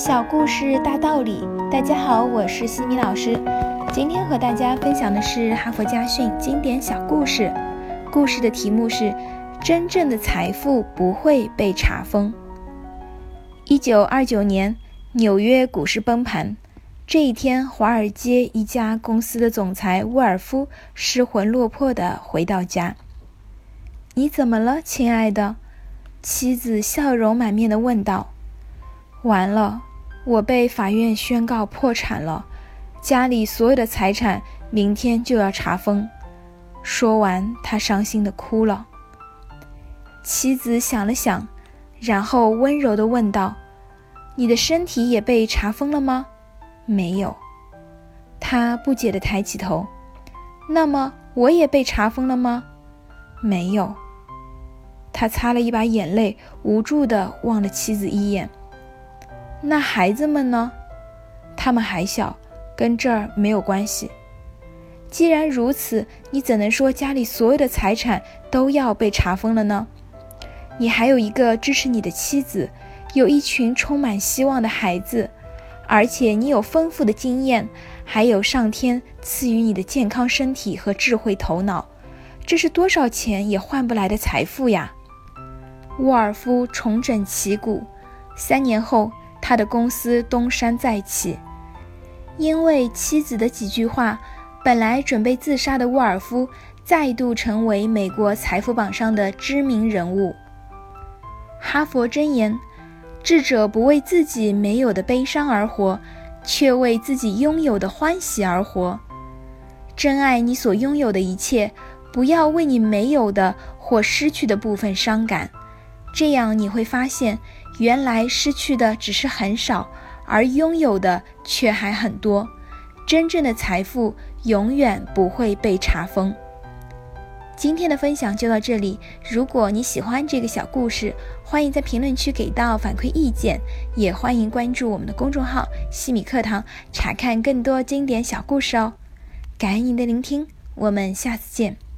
小故事大道理，大家好，我是西米老师。今天和大家分享的是哈佛家训经典小故事。故事的题目是：真正的财富不会被查封。一九二九年，纽约股市崩盘。这一天，华尔街一家公司的总裁沃尔夫失魂落魄地回到家。你怎么了，亲爱的？妻子笑容满面地问道。完了，我被法院宣告破产了，家里所有的财产明天就要查封。说完，他伤心地哭了。妻子想了想，然后温柔地问道：“你的身体也被查封了吗？”“没有。”他不解地抬起头。“那么我也被查封了吗？”“没有。”他擦了一把眼泪，无助地望了妻子一眼。那孩子们呢？他们还小，跟这儿没有关系。既然如此，你怎能说家里所有的财产都要被查封了呢？你还有一个支持你的妻子，有一群充满希望的孩子，而且你有丰富的经验，还有上天赐予你的健康身体和智慧头脑，这是多少钱也换不来的财富呀！沃尔夫重整旗鼓，三年后。他的公司东山再起，因为妻子的几句话，本来准备自杀的沃尔夫再度成为美国财富榜上的知名人物。哈佛箴言：智者不为自己没有的悲伤而活，却为自己拥有的欢喜而活。珍爱你所拥有的一切，不要为你没有的或失去的部分伤感。这样你会发现，原来失去的只是很少，而拥有的却还很多。真正的财富永远不会被查封。今天的分享就到这里。如果你喜欢这个小故事，欢迎在评论区给到反馈意见，也欢迎关注我们的公众号“西米课堂”，查看更多经典小故事哦。感恩您的聆听，我们下次见。